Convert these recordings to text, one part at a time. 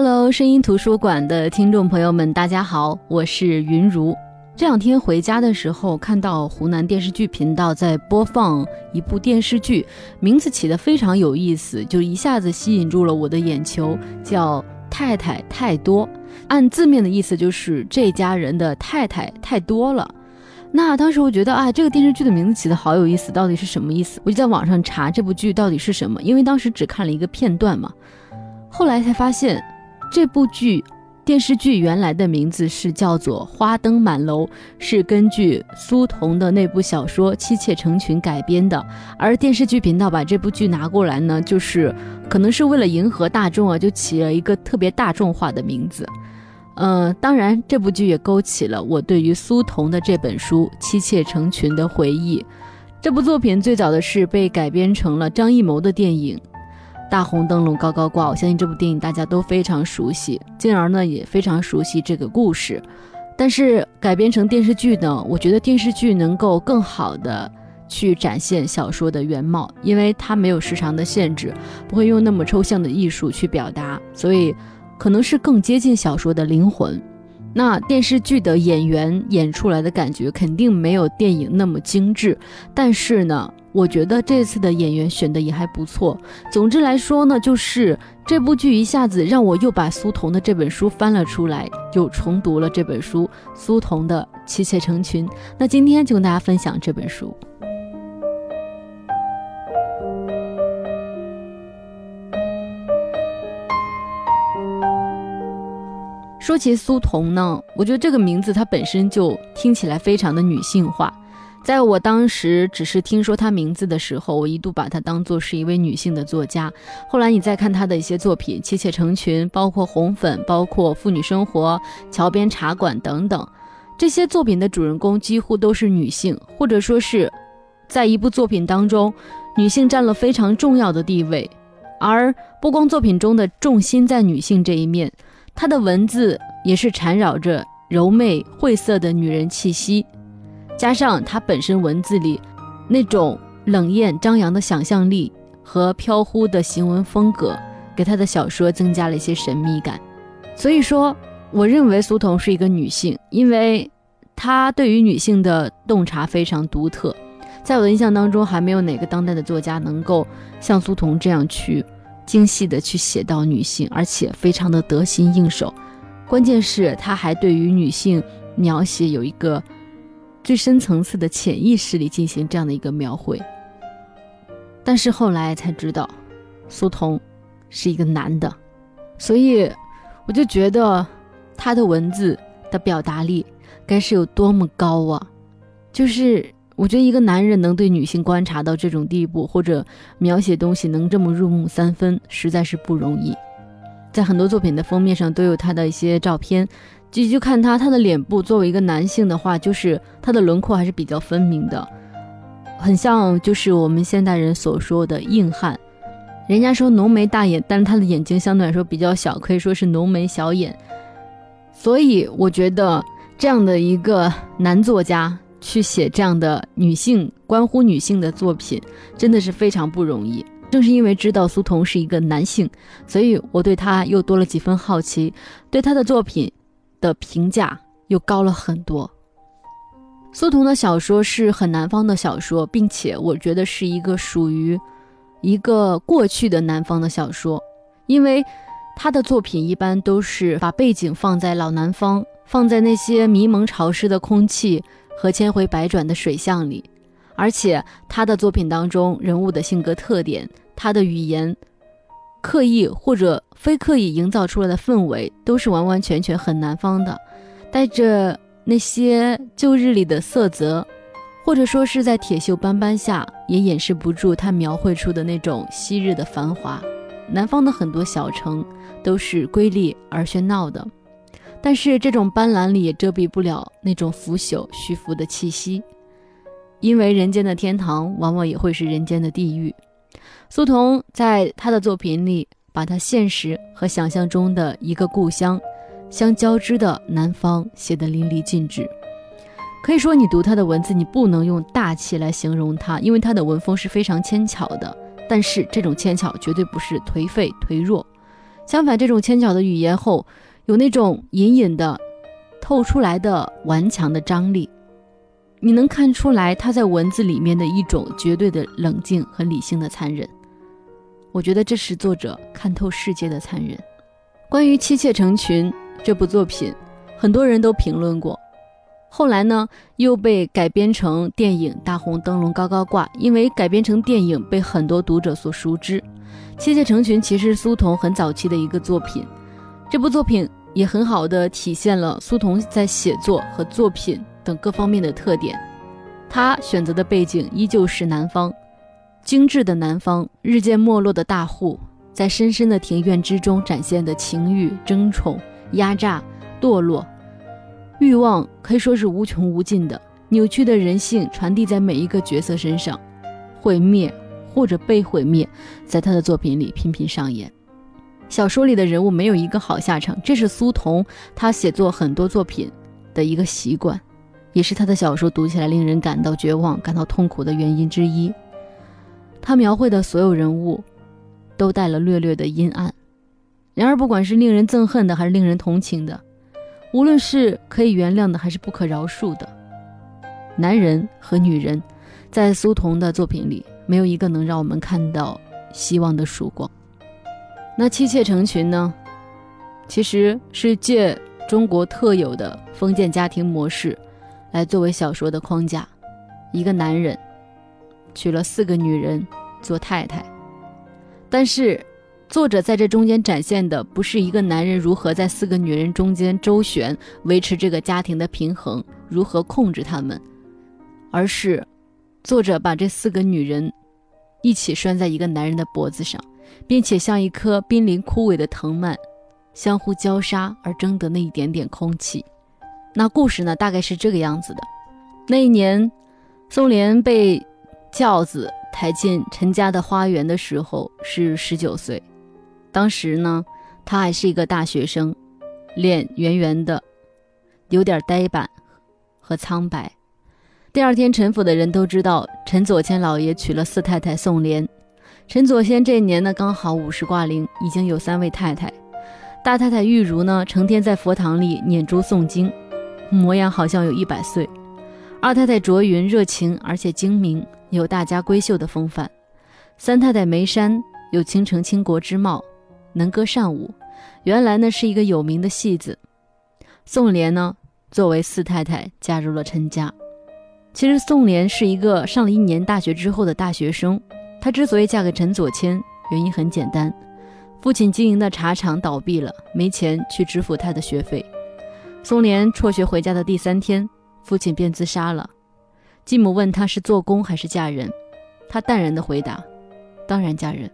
Hello，声音图书馆的听众朋友们，大家好，我是云如。这两天回家的时候，看到湖南电视剧频道在播放一部电视剧，名字起得非常有意思，就一下子吸引住了我的眼球，叫《太太太多》。按字面的意思就是这家人的太太太多了。那当时我觉得啊，这个电视剧的名字起得好有意思，到底是什么意思？我就在网上查这部剧到底是什么，因为当时只看了一个片段嘛，后来才发现。这部剧电视剧原来的名字是叫做《花灯满楼》，是根据苏童的那部小说《妻妾成群》改编的。而电视剧频道把这部剧拿过来呢，就是可能是为了迎合大众啊，就起了一个特别大众化的名字。嗯，当然，这部剧也勾起了我对于苏童的这本书《妻妾成群》的回忆。这部作品最早的是被改编成了张艺谋的电影。大红灯笼高高挂，我相信这部电影大家都非常熟悉，进而呢也非常熟悉这个故事。但是改编成电视剧呢，我觉得电视剧能够更好的去展现小说的原貌，因为它没有时长的限制，不会用那么抽象的艺术去表达，所以可能是更接近小说的灵魂。那电视剧的演员演出来的感觉肯定没有电影那么精致，但是呢。我觉得这次的演员选的也还不错。总之来说呢，就是这部剧一下子让我又把苏童的这本书翻了出来，又重读了这本书苏童的《妻妾成群》。那今天就跟大家分享这本书。说起苏童呢，我觉得这个名字它本身就听起来非常的女性化。在我当时只是听说她名字的时候，我一度把她当做是一位女性的作家。后来你再看她的一些作品，《妻妾成群》，包括《红粉》，包括《妇女生活》《桥边茶馆》等等，这些作品的主人公几乎都是女性，或者说是在一部作品当中，女性占了非常重要的地位。而不光作品中的重心在女性这一面，她的文字也是缠绕着柔媚晦涩的女人气息。加上他本身文字里那种冷艳张扬的想象力和飘忽的行文风格，给他的小说增加了一些神秘感。所以说，我认为苏童是一个女性，因为她对于女性的洞察非常独特。在我的印象当中，还没有哪个当代的作家能够像苏童这样去精细的去写到女性，而且非常的得心应手。关键是他还对于女性描写有一个。最深层次的潜意识里进行这样的一个描绘，但是后来才知道，苏童是一个男的，所以我就觉得他的文字的表达力该是有多么高啊！就是我觉得一个男人能对女性观察到这种地步，或者描写东西能这么入木三分，实在是不容易。在很多作品的封面上都有他的一些照片。就就看他，他的脸部作为一个男性的话，就是他的轮廓还是比较分明的，很像就是我们现代人所说的硬汉。人家说浓眉大眼，但是他的眼睛相对来说比较小，可以说是浓眉小眼。所以我觉得这样的一个男作家去写这样的女性关乎女性的作品，真的是非常不容易。正是因为知道苏童是一个男性，所以我对他又多了几分好奇，对他的作品。的评价又高了很多。苏童的小说是很南方的小说，并且我觉得是一个属于一个过去的南方的小说，因为他的作品一般都是把背景放在老南方，放在那些迷蒙潮湿的空气和千回百转的水巷里，而且他的作品当中人物的性格特点，他的语言。刻意或者非刻意营造出来的氛围，都是完完全全很南方的，带着那些旧日里的色泽，或者说是在铁锈斑斑下，也掩饰不住他描绘出的那种昔日的繁华。南方的很多小城都是瑰丽而喧闹的，但是这种斑斓里也遮蔽不了那种腐朽虚浮的气息，因为人间的天堂往往也会是人间的地狱。苏童在他的作品里，把他现实和想象中的一个故乡相交织的南方写得淋漓尽致。可以说，你读他的文字，你不能用大气来形容他，因为他的文风是非常纤巧的。但是，这种纤巧绝对不是颓废颓弱，相反，这种牵强的语言后，有那种隐隐的透出来的顽强的张力。你能看出来他在文字里面的一种绝对的冷静和理性的残忍。我觉得这是作者看透世界的残忍。关于《妻妾成群》这部作品，很多人都评论过。后来呢，又被改编成电影，大红灯笼高高挂。因为改编成电影，被很多读者所熟知。《妻妾成群》其实是苏童很早期的一个作品，这部作品也很好的体现了苏童在写作和作品等各方面的特点。他选择的背景依旧是南方，精致的南方，日渐没落的大户，在深深的庭院之中展现的情欲、争宠、压榨、堕落。欲望可以说是无穷无尽的，扭曲的人性传递在每一个角色身上，毁灭或者被毁灭，在他的作品里频频上演。小说里的人物没有一个好下场，这是苏童他写作很多作品的一个习惯，也是他的小说读起来令人感到绝望、感到痛苦的原因之一。他描绘的所有人物，都带了略略的阴暗。然而，不管是令人憎恨的，还是令人同情的。无论是可以原谅的，还是不可饶恕的，男人和女人，在苏童的作品里，没有一个能让我们看到希望的曙光。那妻妾成群呢？其实是借中国特有的封建家庭模式，来作为小说的框架。一个男人娶了四个女人做太太，但是。作者在这中间展现的不是一个男人如何在四个女人中间周旋，维持这个家庭的平衡，如何控制他们，而是作者把这四个女人一起拴在一个男人的脖子上，并且像一棵濒临枯萎的藤蔓，相互交叉而争得那一点点空气。那故事呢，大概是这个样子的：那一年，宋濂被轿子抬进陈家的花园的时候是十九岁。当时呢，他还是一个大学生，脸圆圆的，有点呆板和苍白。第二天，陈府的人都知道陈左谦老爷娶了四太太宋莲。陈左谦这年呢，刚好五十挂零，已经有三位太太。大太太玉茹呢，成天在佛堂里念珠诵经，模样好像有一百岁。二太太卓云热情而且精明，有大家闺秀的风范。三太太梅山有倾城倾国之貌。能歌善舞，原来呢是一个有名的戏子。宋濂呢，作为四太太嫁入了陈家。其实宋濂是一个上了一年大学之后的大学生。她之所以嫁给陈左谦，原因很简单：父亲经营的茶厂倒闭了，没钱去支付他的学费。宋濂辍学回家的第三天，父亲便自杀了。继母问他是做工还是嫁人，他淡然地回答：“当然嫁人。”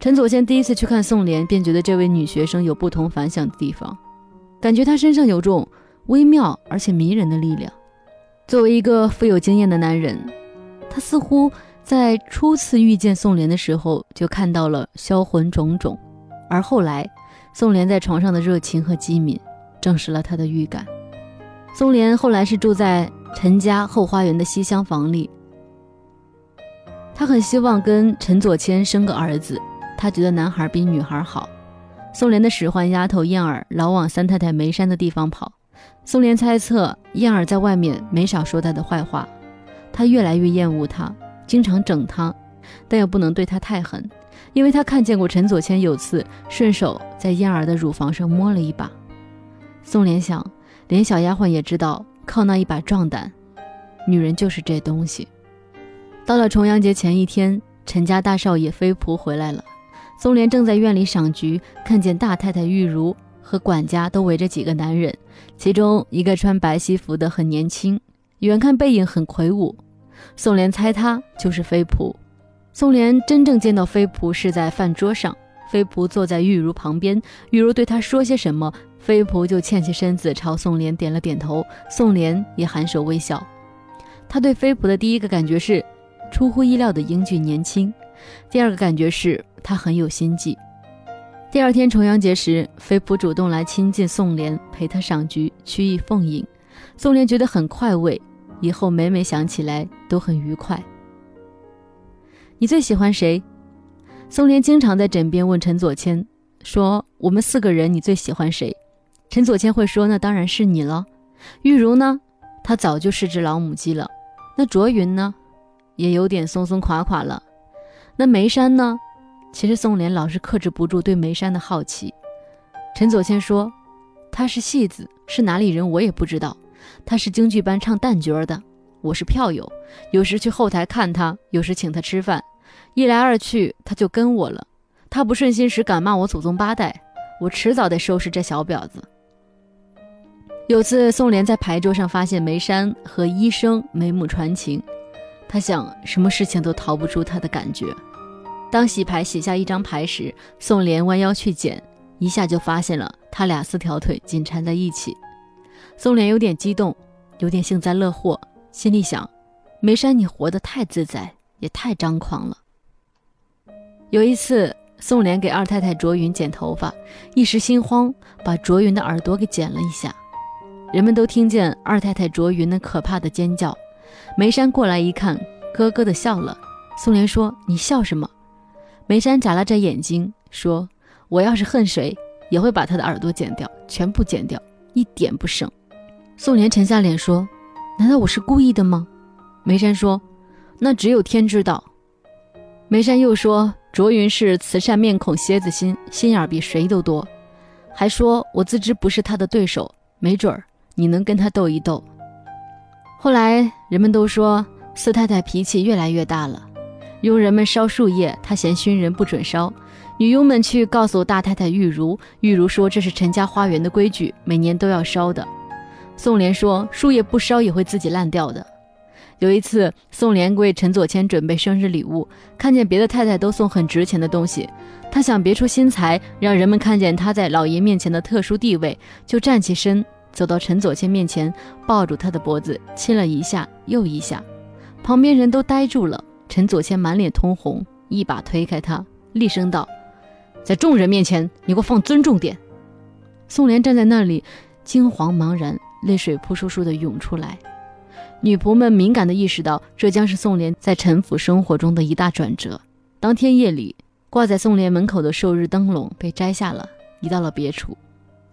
陈左谦第一次去看宋濂，便觉得这位女学生有不同凡响的地方，感觉她身上有种微妙而且迷人的力量。作为一个富有经验的男人，他似乎在初次遇见宋濂的时候就看到了销魂种种，而后来宋濂在床上的热情和机敏，证实了他的预感。宋濂后来是住在陈家后花园的西厢房里，他很希望跟陈左谦生个儿子。他觉得男孩比女孩好。宋濂的使唤丫头燕儿老往三太太梅山的地方跑。宋濂猜测燕儿在外面没少说他的坏话。他越来越厌恶他，经常整他，但又不能对他太狠，因为他看见过陈左谦有次顺手在燕儿的乳房上摸了一把。宋濂想，连小丫鬟也知道，靠那一把壮胆，女人就是这东西。到了重阳节前一天，陈家大少爷飞仆回来了。宋濂正在院里赏菊，看见大太太玉茹和管家都围着几个男人，其中一个穿白西服的很年轻，远看背影很魁梧。宋濂猜他就是飞仆。宋濂真正见到飞仆是在饭桌上，飞仆坐在玉茹旁边，玉茹对他说些什么，飞仆就欠起身子朝宋濂点了点头，宋濂也颔首微笑。他对飞仆的第一个感觉是出乎意料的英俊年轻。第二个感觉是他很有心计。第二天重阳节时，飞仆主动来亲近宋濂，陪他赏菊，曲意奉迎。宋濂觉得很快慰，以后每每想起来都很愉快。你最喜欢谁？宋濂经常在枕边问陈左谦，说：“我们四个人，你最喜欢谁？”陈左谦会说：“那当然是你了。”玉茹呢？她早就是只老母鸡了。那卓云呢？也有点松松垮垮了。那梅山呢？其实宋濂老是克制不住对梅山的好奇。陈左谦说：“他是戏子，是哪里人我也不知道。他是京剧班唱旦角的，我是票友，有时去后台看他，有时请他吃饭。一来二去，他就跟我了。他不顺心时敢骂我祖宗八代，我迟早得收拾这小婊子。”有次宋濂在牌桌上发现梅山和医生眉目传情，他想什么事情都逃不出他的感觉。当洗牌写下一张牌时，宋濂弯腰去捡，一下就发现了他俩四条腿紧缠在一起。宋濂有点激动，有点幸灾乐祸，心里想：梅山，你活得太自在，也太张狂了。有一次，宋濂给二太太卓云剪头发，一时心慌，把卓云的耳朵给剪了一下。人们都听见二太太卓云那可怕的尖叫。梅山过来一看，咯咯的笑了。宋濂说：“你笑什么？”梅山眨了眨眼睛，说：“我要是恨谁，也会把他的耳朵剪掉，全部剪掉，一点不剩。”宋濂沉下脸说：“难道我是故意的吗？”梅山说：“那只有天知道。”梅山又说：“卓云是慈善面孔，蝎子心，心眼比谁都多。”还说：“我自知不是他的对手，没准儿你能跟他斗一斗。”后来人们都说四太太脾气越来越大了。佣人们烧树叶，她嫌熏人，不准烧。女佣们去告诉大太太玉茹，玉茹说这是陈家花园的规矩，每年都要烧的。宋濂说树叶不烧也会自己烂掉的。有一次，宋濂为陈左谦准备生日礼物，看见别的太太都送很值钱的东西，他想别出心裁，让人们看见他在老爷面前的特殊地位，就站起身，走到陈左谦面前，抱住他的脖子，亲了一下又一下，旁边人都呆住了。陈左谦满脸通红，一把推开他，厉声道：“在众人面前，你给我放尊重点！”宋濂站在那里，惊惶茫然，泪水扑簌簌的涌出来。女仆们敏感地意识到，这将是宋濂在陈府生活中的一大转折。当天夜里，挂在宋濂门口的寿日灯笼被摘下了，移到了别处。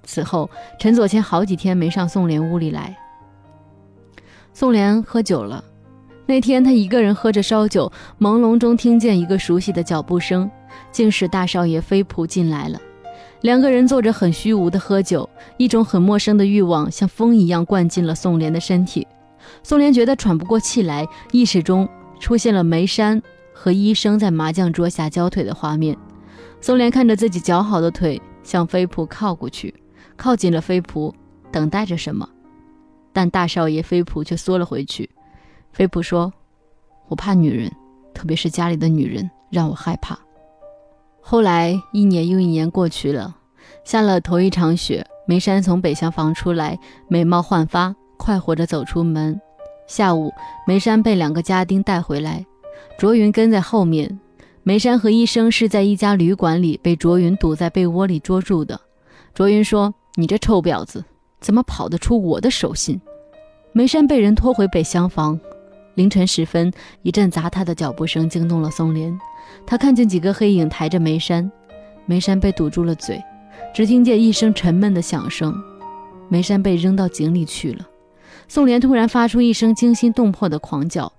此后，陈左谦好几天没上宋濂屋里来。宋濂喝酒了。那天，他一个人喝着烧酒，朦胧中听见一个熟悉的脚步声，竟是大少爷飞仆进来了。两个人坐着很虚无的喝酒，一种很陌生的欲望像风一样灌进了宋濂的身体。宋濂觉得喘不过气来，意识中出现了梅山和医生在麻将桌下交腿的画面。宋濂看着自己姣好的腿，向飞仆靠过去，靠近了飞仆，等待着什么。但大少爷飞仆却缩了回去。飞普说：“我怕女人，特别是家里的女人，让我害怕。”后来一年又一年过去了，下了头一场雪，梅山从北厢房出来，美貌焕发，快活着走出门。下午，梅山被两个家丁带回来，卓云跟在后面。梅山和医生是在一家旅馆里被卓云堵在被窝里捉住的。卓云说：“你这臭婊子，怎么跑得出我的手心？”梅山被人拖回北厢房。凌晨时分，一阵砸踏的脚步声惊动了宋濂。他看见几个黑影抬着梅山，梅山被堵住了嘴，只听见一声沉闷的响声，梅山被扔到井里去了。宋濂突然发出一声惊心动魄的狂叫，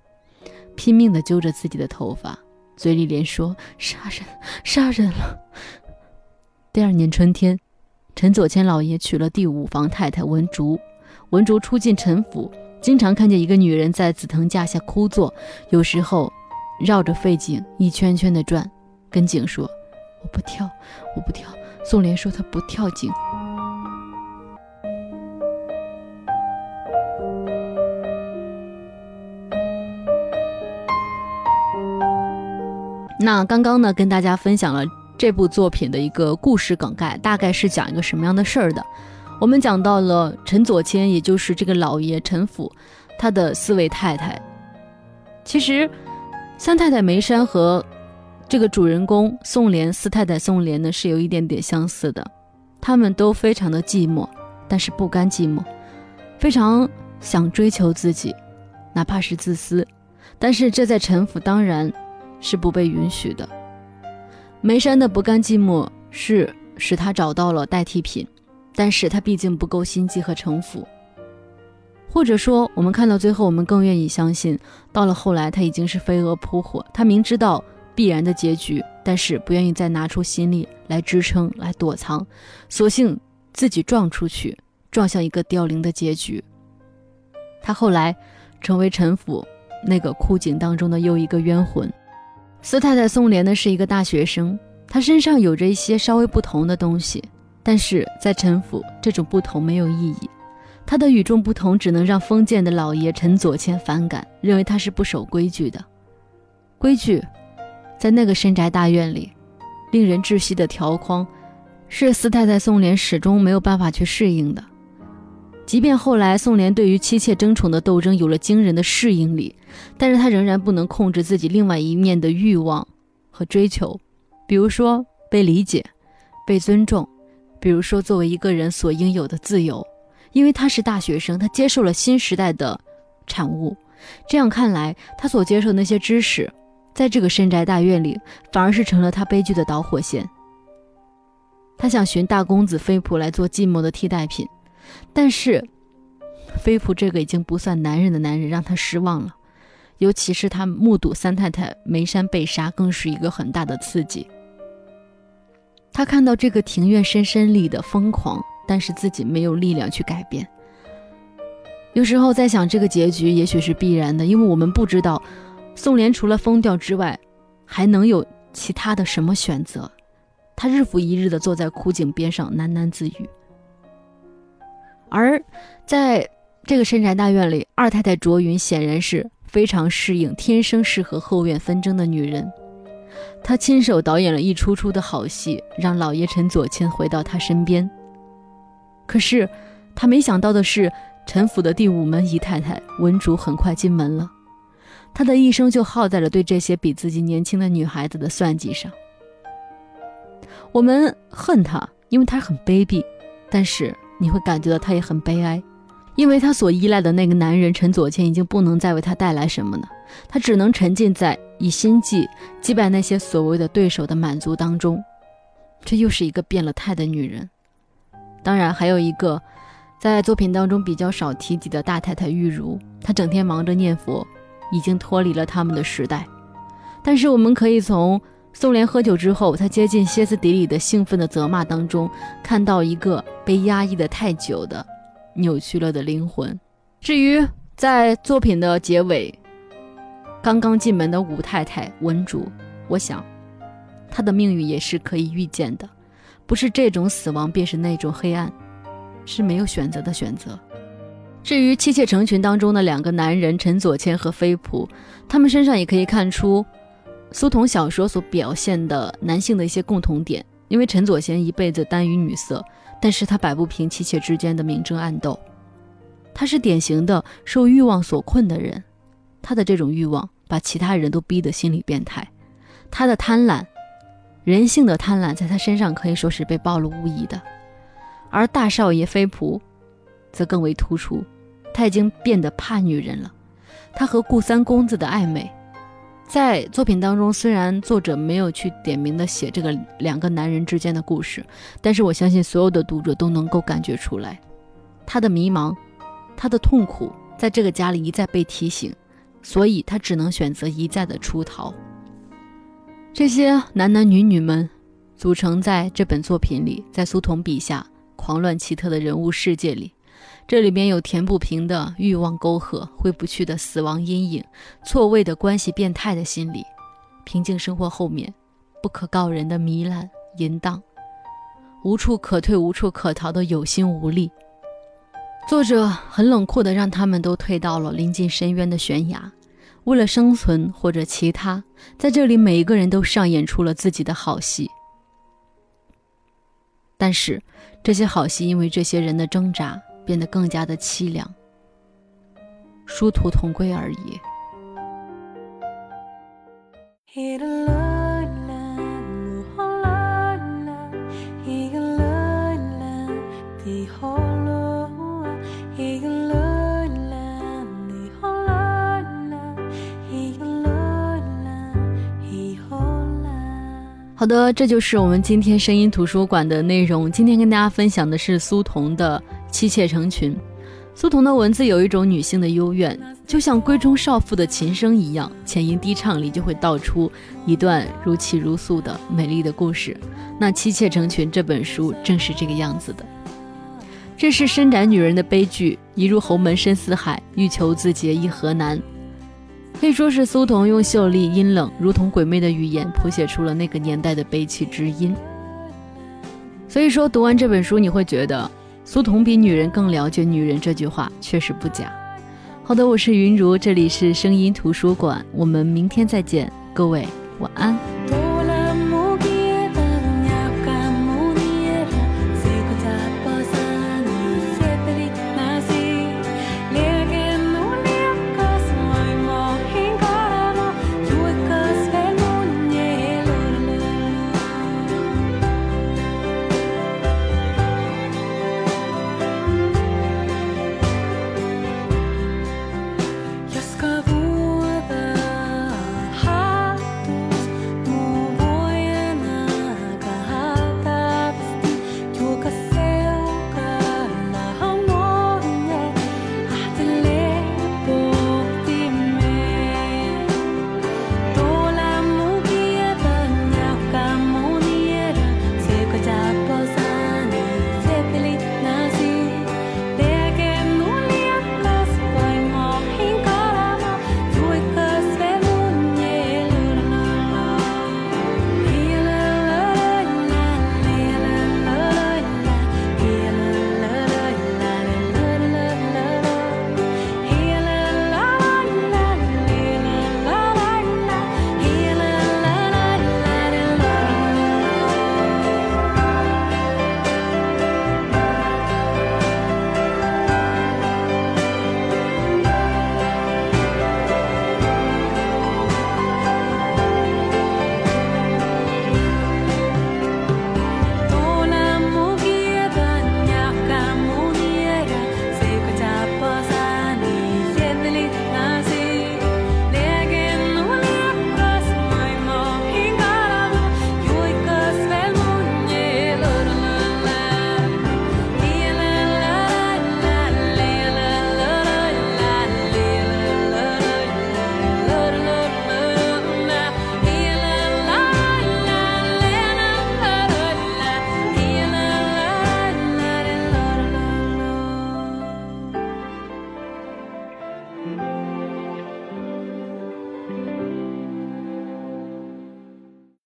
拼命地揪着自己的头发，嘴里连说：“杀人，杀人了！” 第二年春天，陈左千老爷娶了第五房太太文竹，文竹初进陈府。经常看见一个女人在紫藤架下枯坐，有时候绕着废井一圈圈的转，跟井说：“我不跳，我不跳。”宋濂说他不跳井。那刚刚呢，跟大家分享了这部作品的一个故事梗概，大概是讲一个什么样的事儿的。我们讲到了陈左谦，也就是这个老爷陈府，他的四位太太。其实，三太太梅山和这个主人公宋濂四太太宋濂呢是有一点点相似的，他们都非常的寂寞，但是不甘寂寞，非常想追求自己，哪怕是自私，但是这在陈府当然是不被允许的。梅山的不甘寂寞是使他找到了代替品，但是他毕竟不够心机和城府。或者说，我们看到最后，我们更愿意相信，到了后来他已经是飞蛾扑火，他明知道必然的结局，但是不愿意再拿出心力来支撑、来躲藏，索性自己撞出去，撞向一个凋零的结局。他后来成为陈府那个枯井当中的又一个冤魂。司太太宋莲呢是一个大学生，她身上有着一些稍微不同的东西，但是在陈府这种不同没有意义。她的与众不同只能让封建的老爷陈左谦反感，认为她是不守规矩的。规矩，在那个深宅大院里，令人窒息的条框，是司太太宋莲始终没有办法去适应的。即便后来宋濂对于妻妾争宠的斗争有了惊人的适应力，但是他仍然不能控制自己另外一面的欲望和追求，比如说被理解、被尊重，比如说作为一个人所应有的自由。因为他是大学生，他接受了新时代的产物。这样看来，他所接受那些知识，在这个深宅大院里，反而是成了他悲剧的导火线。他想寻大公子飞普来做寂寞的替代品。但是，飞普这个已经不算男人的男人让他失望了，尤其是他目睹三太太梅山被杀，更是一个很大的刺激。他看到这个庭院深深里的疯狂，但是自己没有力量去改变。有时候在想，这个结局也许是必然的，因为我们不知道宋莲除了疯掉之外，还能有其他的什么选择。他日复一日地坐在枯井边上喃喃自语。而在这个深宅大院里，二太太卓云显然是非常适应、天生适合后院纷争的女人。她亲手导演了一出出的好戏，让老爷陈左谦回到她身边。可是，她没想到的是，陈府的第五门姨太太文竹很快进门了。她的一生就耗在了对这些比自己年轻的女孩子的算计上。我们恨她，因为她很卑鄙，但是。你会感觉到他也很悲哀，因为他所依赖的那个男人陈左谦已经不能再为他带来什么了，他只能沉浸在以心计击败那些所谓的对手的满足当中。这又是一个变了态的女人。当然，还有一个在作品当中比较少提及的大太太玉茹，她整天忙着念佛，已经脱离了他们的时代。但是我们可以从。宋莲喝酒之后，他接近歇斯底里的兴奋的责骂当中，看到一个被压抑的太久的扭曲了的灵魂。至于在作品的结尾，刚刚进门的武太太文竹，我想，她的命运也是可以预见的，不是这种死亡便是那种黑暗，是没有选择的选择。至于妻妾成群当中的两个男人陈左谦和飞普，他们身上也可以看出。苏童小说所表现的男性的一些共同点，因为陈左贤一辈子耽于女色，但是他摆不平妻妾之间的明争暗斗，他是典型的受欲望所困的人，他的这种欲望把其他人都逼得心理变态，他的贪婪，人性的贪婪在他身上可以说是被暴露无遗的，而大少爷飞仆，则更为突出，他已经变得怕女人了，他和顾三公子的暧昧。在作品当中，虽然作者没有去点名的写这个两个男人之间的故事，但是我相信所有的读者都能够感觉出来，他的迷茫，他的痛苦，在这个家里一再被提醒，所以他只能选择一再的出逃。这些男男女女们，组成在这本作品里，在苏童笔下狂乱奇特的人物世界里。这里边有填不平的欲望沟壑，挥不去的死亡阴影，错位的关系，变态的心理，平静生活后面不可告人的糜烂淫荡，无处可退无处可逃的有心无力。作者很冷酷的让他们都退到了临近深渊的悬崖，为了生存或者其他，在这里每一个人都上演出了自己的好戏。但是这些好戏因为这些人的挣扎。变得更加的凄凉，殊途同归而已。好的，这就是我们今天声音图书馆的内容。今天跟大家分享的是苏童的《妻妾成群》。苏童的文字有一种女性的幽怨，就像闺中少妇的琴声一样，浅吟低唱里就会道出一段如泣如诉的美丽的故事。那《妻妾成群》这本书正是这个样子的。这是深宅女人的悲剧，一入侯门深似海，欲求自结亦何难。可以说是苏童用秀丽、阴冷、如同鬼魅的语言，谱写出了那个年代的悲戚之音。所以说，读完这本书，你会觉得苏童比女人更了解女人，这句话确实不假。好的，我是云茹，这里是声音图书馆，我们明天再见，各位晚安。